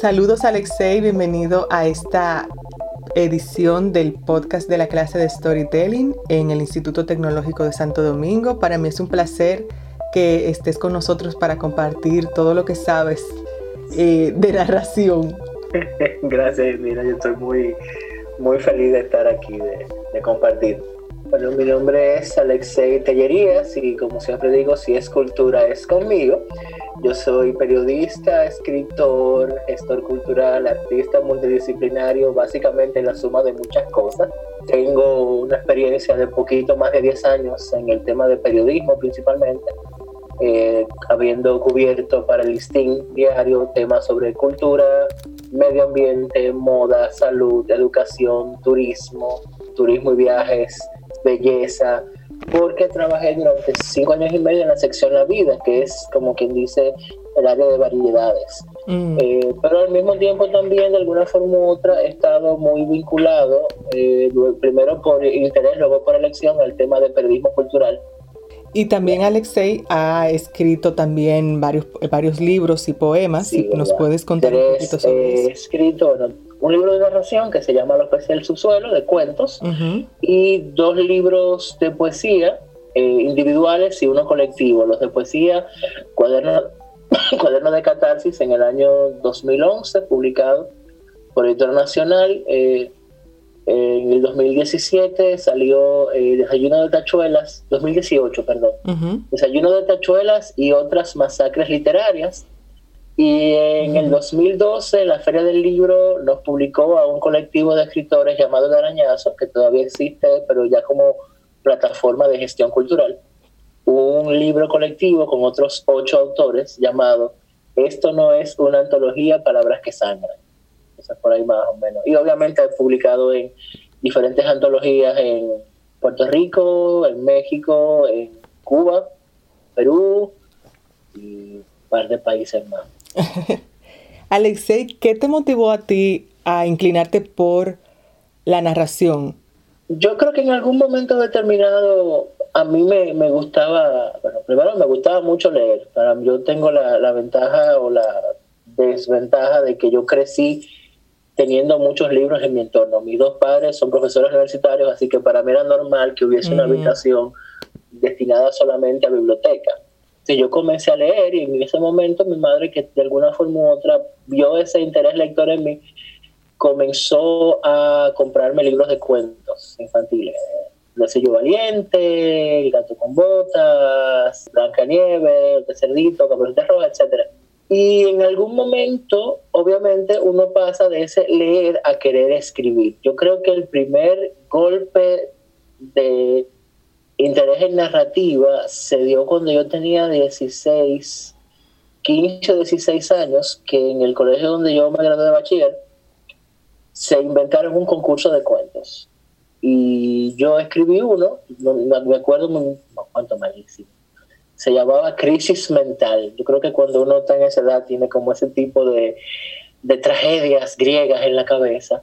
Saludos Alexei, bienvenido a esta edición del podcast de la clase de Storytelling en el Instituto Tecnológico de Santo Domingo. Para mí es un placer que estés con nosotros para compartir todo lo que sabes eh, de narración. Gracias, mira, yo estoy muy, muy feliz de estar aquí, de, de compartir. Bueno, mi nombre es Alexei Tellerías y como siempre digo, si es cultura es conmigo. Yo soy periodista, escritor, gestor cultural, artista multidisciplinario, básicamente la suma de muchas cosas. Tengo una experiencia de poquito más de 10 años en el tema de periodismo principalmente, eh, habiendo cubierto para el listín diario temas sobre cultura, medio ambiente, moda, salud, educación, turismo, turismo y viajes, belleza, porque trabajé durante cinco años y medio en la sección La Vida, que es como quien dice el área de variedades. Mm. Eh, pero al mismo tiempo también de alguna forma u otra he estado muy vinculado, eh, primero por interés, luego por elección, al tema del periodismo cultural. Y también Alexei ha escrito también varios, varios libros y poemas. si ¿Nos puedes contar un poquito sobre eso? He escrito, un libro de narración que se llama Los peces del subsuelo, de cuentos, y dos libros de poesía eh, individuales y uno colectivo. Los de poesía, Cuaderno, Cuaderno de Catarsis, en el año 2011, publicado por Editor Nacional. Eh, en el 2017 salió eh, Desayuno de Tachuelas, 2018, perdón. Desayuno de Tachuelas y otras masacres literarias y en el 2012 la Feria del Libro nos publicó a un colectivo de escritores llamado El Arañazo, que todavía existe, pero ya como plataforma de gestión cultural, un libro colectivo con otros ocho autores llamado Esto no es una antología, palabras que sangran. Eso es por ahí más o menos. Y obviamente he publicado en diferentes antologías en Puerto Rico, en México, en Cuba, Perú y un par de países más. Alexei, ¿qué te motivó a ti a inclinarte por la narración? Yo creo que en algún momento determinado a mí me, gustaba, bueno, primero me gustaba mucho leer. Para yo tengo la, ventaja o la desventaja de que yo crecí teniendo muchos libros en mi entorno. Mis dos padres son profesores universitarios, así que para mí era normal que hubiese una habitación destinada solamente a biblioteca yo comencé a leer y en ese momento mi madre, que de alguna forma u otra vio ese interés lector en mí, comenzó a comprarme libros de cuentos infantiles. El sello valiente, El gato con botas, Blanca Nieve, El cerdito, Caperucita Roja, etc. Y en algún momento, obviamente, uno pasa de ese leer a querer escribir. Yo creo que el primer golpe de interés en narrativa se dio cuando yo tenía 16, 15 o 16 años, que en el colegio donde yo me gradué de bachiller, se inventaron un concurso de cuentos. Y yo escribí uno, no, me acuerdo no, cuánto malísimo. Se llamaba Crisis Mental. Yo creo que cuando uno está en esa edad tiene como ese tipo de, de tragedias griegas en la cabeza.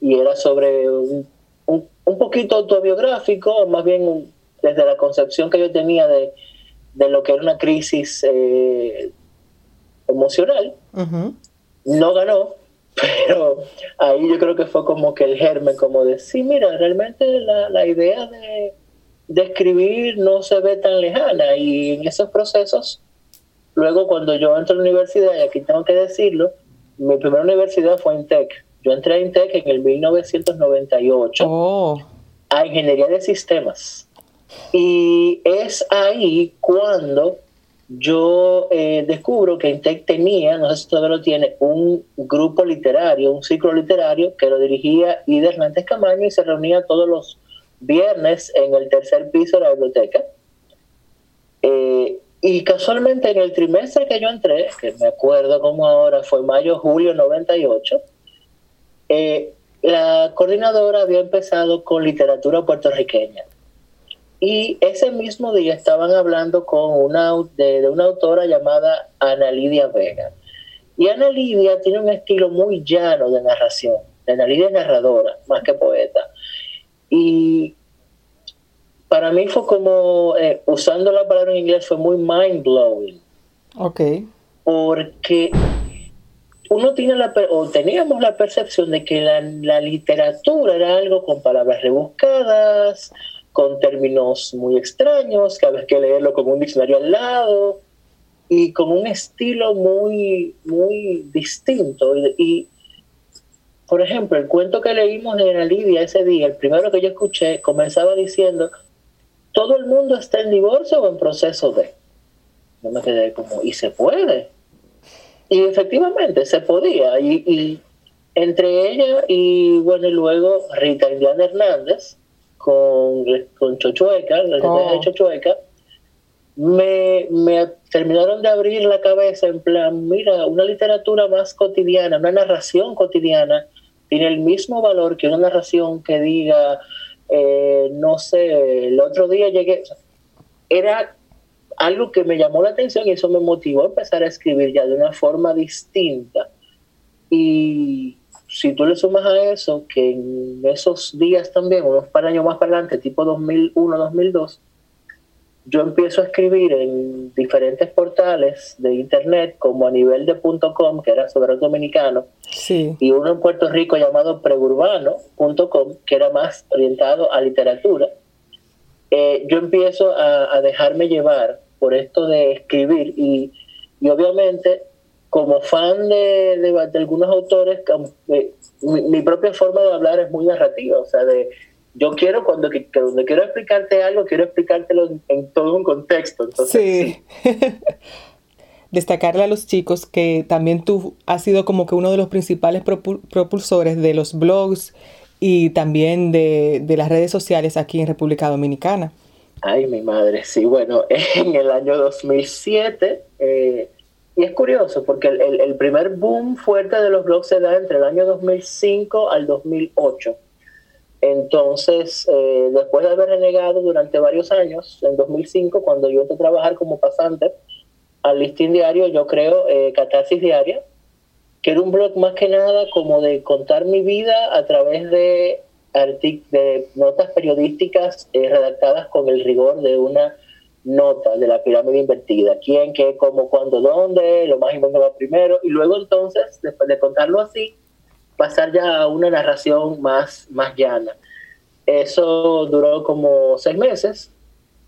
Y era sobre un, un, poquito autobiográfico, más bien un, desde la concepción que yo tenía de, lo que era una crisis eh, emocional. No ganó, pero ahí yo creo que fue como que el germen, como de, sí, mira, realmente la, idea de, de, escribir no se ve tan lejana y en esos procesos, luego cuando yo entro a la universidad, y aquí tengo que decirlo, mi primera universidad fue INTEC. Yo entré a INTEC en el 1998 a Ingeniería de Sistemas. Y es ahí cuando yo eh, descubro que Intec tenía, no sé si todavía lo tiene, un grupo literario, un ciclo literario que lo dirigía Ida Hernández Camaño y se reunía todos los viernes en el tercer piso de la biblioteca. Eh, y casualmente en el trimestre que yo entré, que me acuerdo como ahora fue mayo-julio 98, eh, la coordinadora había empezado con literatura puertorriqueña. Y ese mismo día estaban hablando con una, de, una autora llamada Ana Lidia Vega. Y Ana Lidia tiene un estilo muy llano de narración. Ana Lidia es narradora, más que poeta. Y para mí fue como, eh, usando la palabra en inglés, fue muy mind blowing. Ok. Porque uno tiene la, o teníamos la percepción de que la, la literatura era algo con palabras rebuscadas, con términos muy extraños, que había que leerlo con un diccionario al lado y con un estilo muy, muy distinto. Y, por ejemplo, el cuento que leímos de Ana Lidia ese día, el primero que yo escuché, comenzaba diciendo, todo el mundo está en divorcio o en proceso de. Yo me quedé como, ¿y se puede? Y efectivamente se podía. Y, entre ella y, bueno, y luego Rita Indiana Hernández con, con Chochueca, la oh. de Chochueca, me, me terminaron de abrir la cabeza en plan, mira, una literatura más cotidiana, una narración cotidiana, tiene el mismo valor que una narración que diga, eh, no sé, el otro día llegué, era algo que me llamó la atención y eso me motivó a empezar a escribir ya de una forma distinta. Y si tú le sumas a eso, que en esos días también, unos par años más para adelante, tipo 2001, 2002, yo empiezo a escribir en diferentes portales de internet, como a nivel de .com, que era sobre el dominicano, y uno en Puerto Rico llamado preurbano.com, que era más orientado a literatura. Eh, yo empiezo a, dejarme llevar por esto de escribir y, obviamente como fan de, de, algunos autores, eh, mi, mi propia forma de hablar es muy narrativa, o sea, de yo quiero cuando, cuando quiero explicarte algo, quiero explicártelo en, todo un contexto. sí. Destacarle a los chicos que también tú has sido como que uno de los principales propulsores de los blogs y también de, las redes sociales aquí en República Dominicana. Ay, mi madre, sí, bueno, en el año 2007, eh, y es curioso porque el, primer boom fuerte de los blogs se da entre el año 2005 al 2008 entonces, eh, después de haber renegado durante varios años, en 2005, cuando yo entré a trabajar como pasante al listín diario, yo creo eh, Catarsis Diaria, que era un blog más que nada como de contar mi vida a través de, de notas periodísticas eh, redactadas con el rigor de una nota de la pirámide invertida. ¿Quién, qué, cómo, cuándo, dónde? Lo más importante va primero. Y luego entonces, después de contarlo así, pasar ya a una narración más, más llana. Eso duró como seis meses.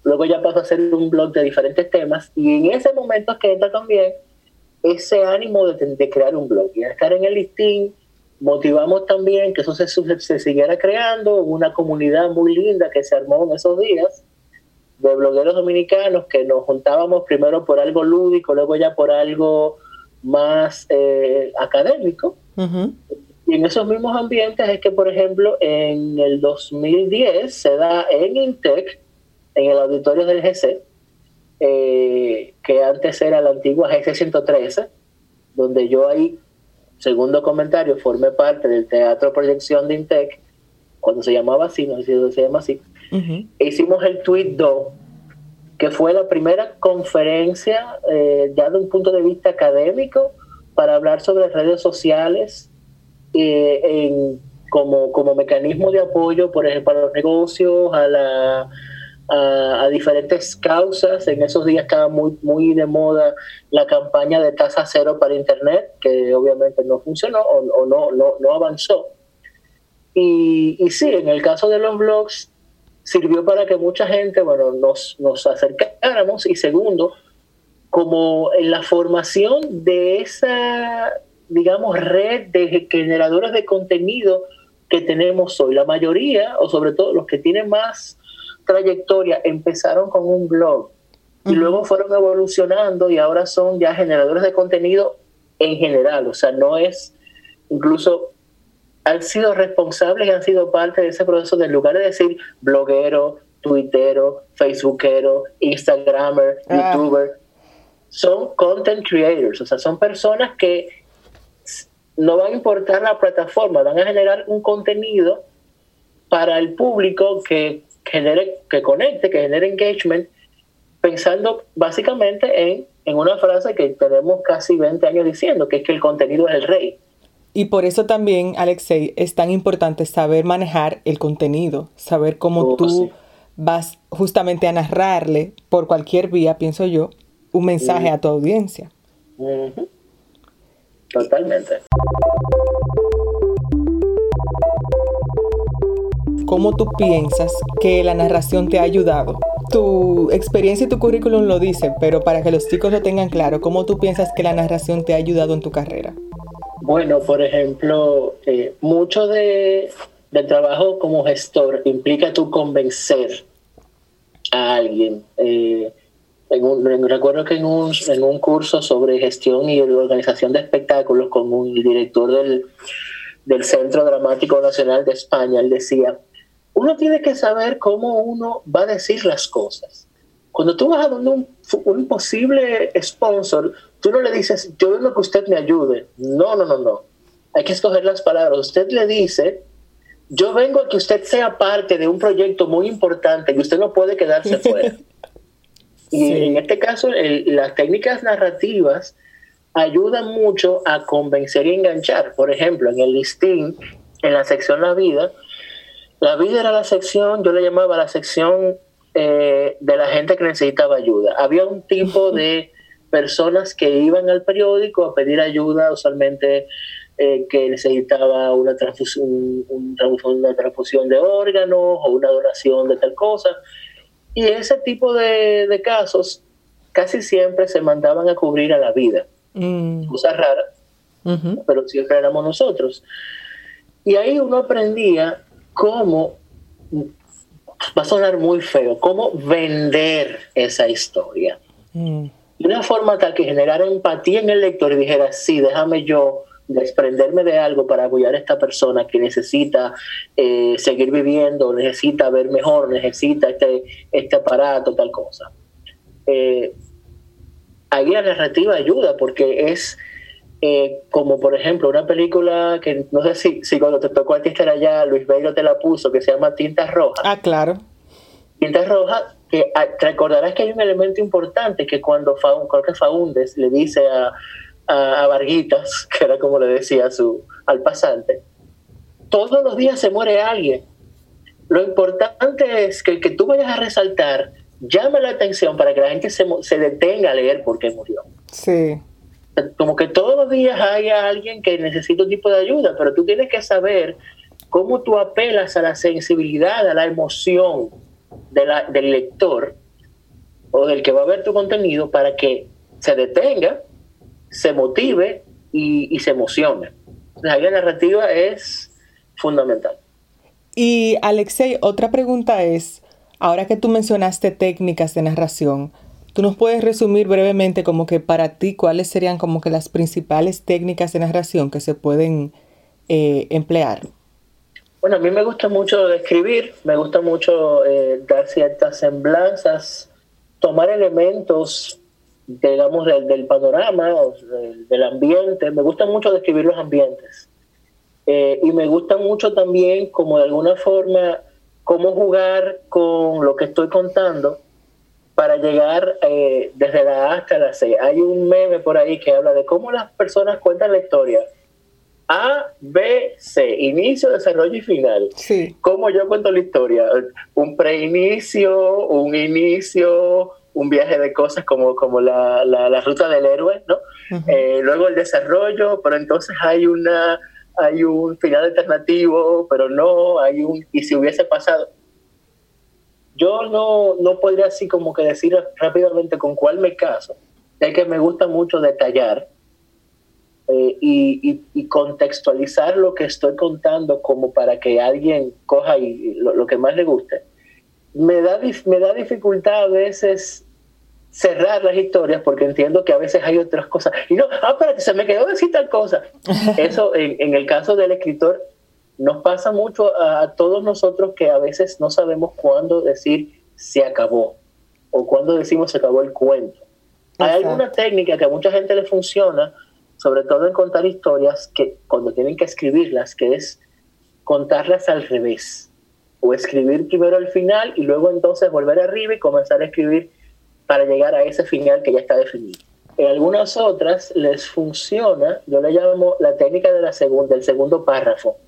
Luego ya pasó a ser un blog de diferentes temas. Y en ese momento es que entra también ese ánimo de, crear un blog. Y estar en el listín, motivamos también que eso se, se siguiera creando. Una comunidad muy linda que se armó en esos días de blogueros dominicanos que nos juntábamos primero por algo lúdico, luego ya por algo más eh, académico. Y en esos mismos ambientes es que, por ejemplo, en el 2010 se da en Intec, en el auditorio del GC, eh, que antes era la antigua GC 113, donde yo ahí, segundo comentario, formé parte del teatro proyección de Intec, cuando se llamaba así, no sé si se llama así, e hicimos el Tweet 2, que fue la primera conferencia, eh, ya de un punto de vista académico, para hablar sobre redes sociales eh, en, como, como mecanismo de apoyo, por ejemplo, a los negocios, a, la, a, diferentes causas. En esos días estaba muy, muy de moda la campaña de tasa cero para Internet, que obviamente no funcionó o, no, no, no, avanzó. Y, y sí, en el caso de los blogs, sirvió para que mucha gente, bueno, nos, nos acercáramos y segundo, como en la formación de esa digamos, red de generadores de contenido que tenemos hoy. La mayoría, o sobre todo los que tienen más trayectoria, empezaron con un blog y luego fueron evolucionando y ahora son ya generadores de contenido en general. O sea, no es, incluso han sido responsables y han sido parte de ese proceso de lugar de decir bloguero, twittero, facebookero, instagramer, ah. youtuber, son content creators, o sea, son personas que no va a importar la plataforma, van a generar un contenido para el público que genere, que conecte, que genere engagement, pensando básicamente en, en una frase que tenemos casi 20 años diciendo, que es que el contenido es el rey. Y por eso también, Alexei, es tan importante saber manejar el contenido, saber cómo oh, tú vas justamente a narrarle por cualquier vía, pienso yo, un mensaje a tu audiencia. Totalmente. ¿Cómo tú piensas que la narración te ha ayudado? Tu experiencia y tu currículum lo dicen, pero para que los chicos lo tengan claro, ¿cómo tú piensas que la narración te ha ayudado en tu carrera? Bueno, por ejemplo, eh, mucho de, del trabajo como gestor implica tú convencer a alguien. Eh, recuerdo que en un, en un curso sobre gestión y organización de espectáculos con un director del, del Centro Dramático Nacional de España, él decía, uno tiene que saber cómo uno va a decir las cosas. Cuando tú vas a donde un, un posible sponsor, tú no le dices, yo vengo que usted me ayude. No, no, no, no. Hay que escoger las palabras. Usted le dice, yo vengo a que usted sea parte de un proyecto muy importante y usted no puede quedarse fuera. Y en este caso, las técnicas narrativas ayudan mucho a convencer y enganchar. Por ejemplo, en el listing, en la sección La Vida, la vida era la sección, yo le llamaba la sección eh, de la gente que necesitaba ayuda. Había un tipo de personas que iban al periódico a pedir ayuda, usualmente eh, que necesitaba una transfusión, una transfusión de órganos o una donación de tal cosa. Y ese tipo de, casos casi siempre se mandaban a cubrir a la vida. Mm. Cosa rara, pero siempre éramos nosotros. Y ahí uno aprendía cómo, va a sonar muy feo, cómo vender esa historia. Mm. De una forma tal que generara empatía en el lector y dijera, sí, déjame yo desprenderme de algo para apoyar a esta persona que necesita eh, seguir viviendo, necesita ver mejor, necesita este, este aparato, tal cosa. Eh, ahí la narrativa ayuda porque es eh, como por ejemplo una película que no sé si, si cuando te tocó a ti estar allá, Luis Beiro te la puso, que se llama Tintas Rojas. Ah, claro. Tintas Rojas, que ah, te recordarás que hay un elemento importante que cuando creo que Faundes le dice a, a, Varguitas, que era como le decía su, al pasante, todos los días se muere alguien. Lo importante es que que tú vayas a resaltar llame la atención para que la gente se, se detenga a leer por qué murió. Sí como que todos los días hay alguien que necesita un tipo de ayuda, pero tú tienes que saber cómo tú apelas a la sensibilidad, a la emoción del lector o del que va a ver tu contenido para que se detenga, se motive y, se emocione. La narrativa es fundamental. Y Alexei, otra pregunta es, ahora que tú mencionaste técnicas de narración, ¿Tú nos puedes resumir brevemente como que para ti cuáles serían como que las principales técnicas de narración que se pueden eh, emplear? Bueno, a mí me gusta mucho escribir, me gusta mucho eh, dar ciertas semblanzas, tomar elementos, digamos, del, panorama, del, ambiente. Me gusta mucho describir los ambientes. Eh, y me gusta mucho también, como de alguna forma, cómo jugar con lo que estoy contando para llegar eh, desde la A hasta la C. Hay un meme por ahí que habla de cómo las personas cuentan la historia. A, B, C, inicio, desarrollo y final. Sí. ¿Cómo yo cuento la historia? Un preinicio, un inicio, un viaje de cosas como, como la, la, ruta del héroe, ¿no? Eh, luego el desarrollo, pero entonces hay una hay un final alternativo, pero no, hay un y si hubiese pasado yo no, no podría así como que decir rápidamente con cuál me caso, es que me gusta mucho detallar eh, y, contextualizar lo que estoy contando como para que alguien coja y lo, que más le guste. Me da, me da dificultad a veces cerrar las historias porque entiendo que a veces hay otras cosas. Y no, ah, espérate, se me quedó decir tal cosa. Eso en, en el caso del escritor nos pasa mucho a, todos nosotros que a veces no sabemos cuándo decir se acabó o cuándo decimos se acabó el cuento. Hay alguna técnica que a mucha gente le funciona, sobre todo en contar historias, que cuando tienen que escribirlas, que es contarlas al revés. O escribir primero al final y luego entonces volver arriba y comenzar a escribir para llegar a ese final que ya está definido. En algunas otras les funciona, yo le llamo la técnica de la segunda, del segundo párrafo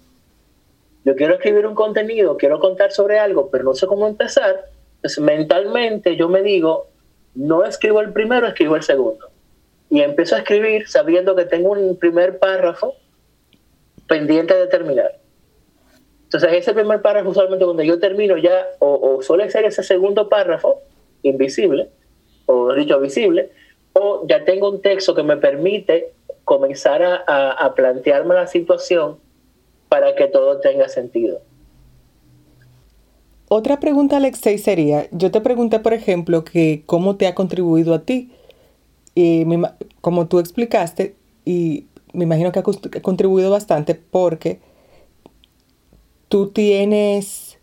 yo quiero escribir un contenido, quiero contar sobre algo, pero no sé cómo empezar, pues mentalmente yo me digo, no escribo el primero, escribo el segundo. y empiezo a escribir sabiendo que tengo un primer párrafo pendiente de terminar. Entonces, ese primer párrafo, usualmente cuando yo termino ya, o, suele ser ese segundo párrafo, invisible, o dicho visible, o ya tengo un texto que me permite comenzar a, a plantearme la situación para que todo tenga sentido. Otra pregunta, Alexei, sería, yo te pregunté, por ejemplo, que cómo te ha contribuido a ti. Y como tú explicaste, y me imagino que ha contribuido bastante porque tú tienes,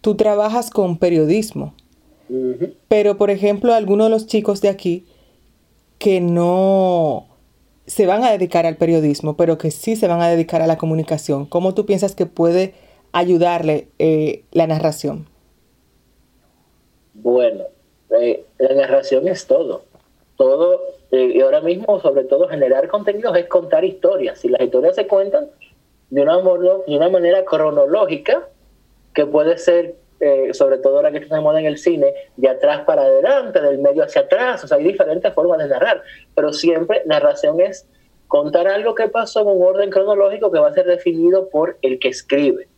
tú trabajas con periodismo. Pero, por ejemplo, algunos de los chicos de aquí que no se van a dedicar al periodismo, pero que sí se van a dedicar a la comunicación, ¿cómo tú piensas que puede ayudarle eh, la narración? Bueno, eh, la narración es todo. Todo, eh, y ahora mismo, sobre todo, generar contenidos es contar historias. Si las historias se cuentan de una, de una manera cronológica, que puede ser, sobre todo ahora que estamos en el cine, de atrás para adelante, del medio hacia atrás, o sea, hay diferentes formas de narrar, pero siempre narración es contar algo que pasó en un orden cronológico que va a ser definido por el que escribe.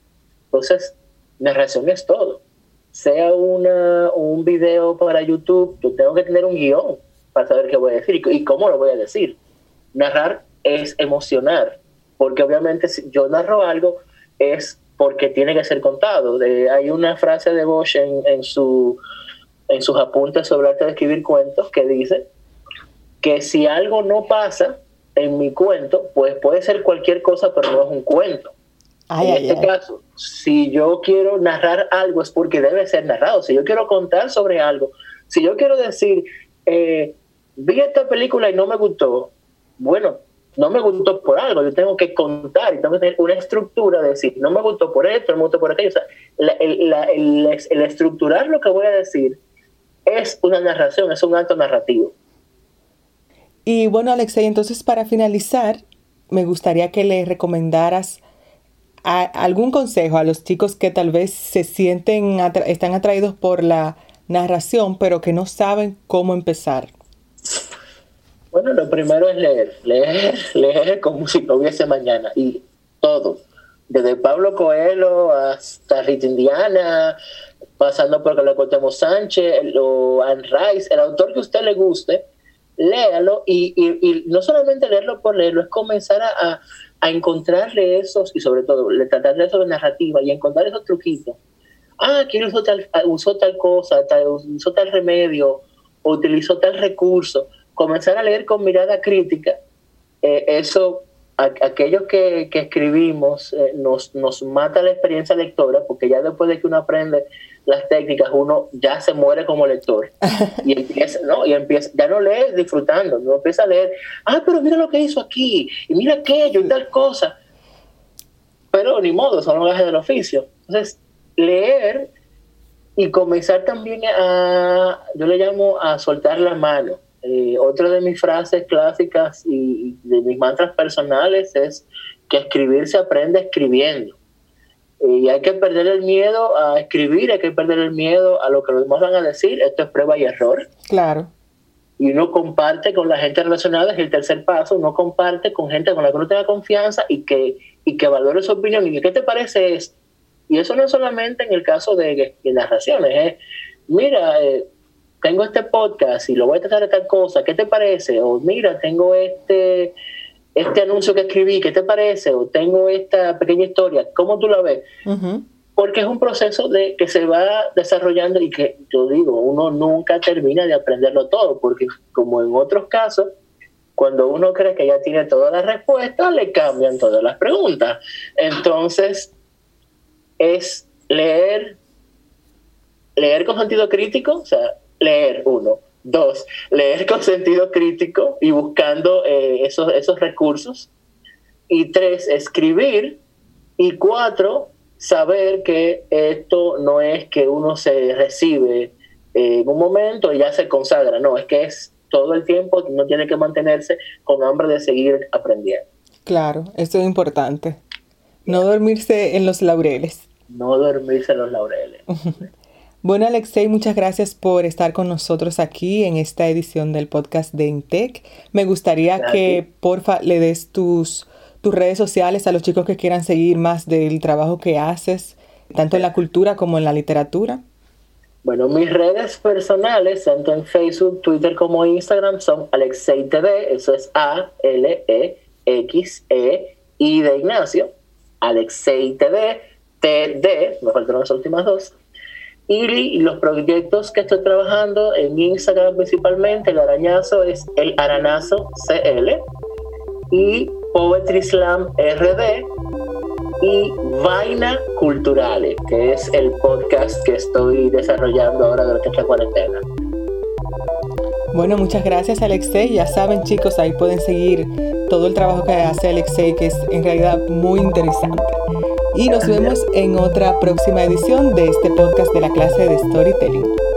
Entonces, narración es todo. Sea una, un video para YouTube, yo tengo que tener un guion para saber qué voy a decir y, cómo lo voy a decir. Narrar es emocionar, porque obviamente si yo narro algo es porque tiene que ser contado. hay una frase de Bosch en, en, su, en sus apuntes sobre arte de escribir cuentos que dice que si algo no pasa en mi cuento, pues puede ser cualquier cosa, pero no es un cuento en este caso, si yo quiero narrar algo es porque debe ser narrado. Si yo quiero contar sobre algo, si yo quiero decir, eh, vi esta película y no me gustó, bueno, no me gustó por algo, yo tengo que contar y tengo que tener una estructura de decir, no me gustó por esto, no me gustó por aquello. O sea, el, estructurar lo que voy a decir es una narración, es un acto narrativo. Y bueno, Alexei, entonces para finalizar, me gustaría que le recomendaras algún consejo a los chicos que tal vez se sienten, están atraídos por la narración, pero que no saben cómo empezar? Bueno, lo primero es leer, leer, leer como si no hubiese mañana y todo, desde Pablo Coelho hasta Rita Indiana, pasando por Calacuauhtémoc Sánchez o Anne Rice, el autor que a usted le guste, léalo y, y, no solamente leerlo por leerlo, es comenzar a, a encontrarle esos, y sobre todo, le tratarle eso de narrativa y encontrar esos truquitos. Ah, que usó tal, usó tal cosa, tal, usó tal remedio, o utilizó tal recurso. Comenzar a leer con mirada crítica, eh, eso, aquellos que, que escribimos, eh, nos, nos mata la experiencia lectora, porque ya después de que uno aprende las técnicas, uno ya se muere como lector. Y empieza, ¿no? Y empieza, ya no lee disfrutando, no empieza a leer, ah, pero mira lo que hizo aquí, y mira aquello, y tal cosa. Pero ni modo, son los gajes del oficio. Entonces, leer y comenzar también a, yo le llamo a soltar la mano. Eh, otra de mis frases clásicas y de mis mantras personales es que escribir se aprende escribiendo. Y hay que perder el miedo a escribir, hay que perder el miedo a lo que los demás van a decir. Esto es prueba y error. Claro. Y uno comparte con la gente relacionada, es el tercer paso, uno comparte con gente con la que uno tenga confianza y que, y que valore su opinión. ¿Y qué te parece esto? Y eso no es solamente en el caso de, de narraciones, es, mira, eh, tengo este podcast y lo voy a tratar de tal cosa, ¿qué te parece? O mira, tengo este este anuncio que escribí, ¿qué te parece? O tengo esta pequeña historia, ¿cómo tú la ves? Porque es un proceso de que se va desarrollando y que yo digo, uno nunca termina de aprenderlo todo, porque como en otros casos, cuando uno cree que ya tiene todas las respuestas, le cambian todas las preguntas. Entonces, es leer, leer con sentido crítico, o sea, leer uno, Dos, leer con sentido crítico y buscando eh, esos, esos recursos. Y tres, escribir. Y cuatro, saber que esto no es que uno se recibe en un momento y ya se consagra, no, es que es todo el tiempo, uno tiene que mantenerse con hambre de seguir aprendiendo. Claro, eso es importante. No dormirse en los laureles. No dormirse en los laureles. Bueno, Alexei, muchas gracias por estar con nosotros aquí en esta edición del podcast de Intec. Me gustaría que, porfa, le des tus, tus redes sociales a los chicos que quieran seguir más del trabajo que haces, tanto en la cultura como en la literatura. Bueno, mis redes personales, tanto en Facebook, Twitter como Instagram, son Alexei TV, eso es A, L, E, X, E, I de Ignacio, Alexei TV, T, D, me faltaron las últimas dos. Y los proyectos que estoy trabajando en Instagram principalmente, el arañazo es el aranazo CL y Poetry Slam RD y Vaina Culturales, que es el podcast que estoy desarrollando ahora durante esta cuarentena. Bueno, muchas gracias Alexei. Ya saben chicos, ahí pueden seguir todo el trabajo que hace Alexei, que es en realidad muy interesante. Y nos vemos en otra próxima edición de este podcast de la clase de Storytelling.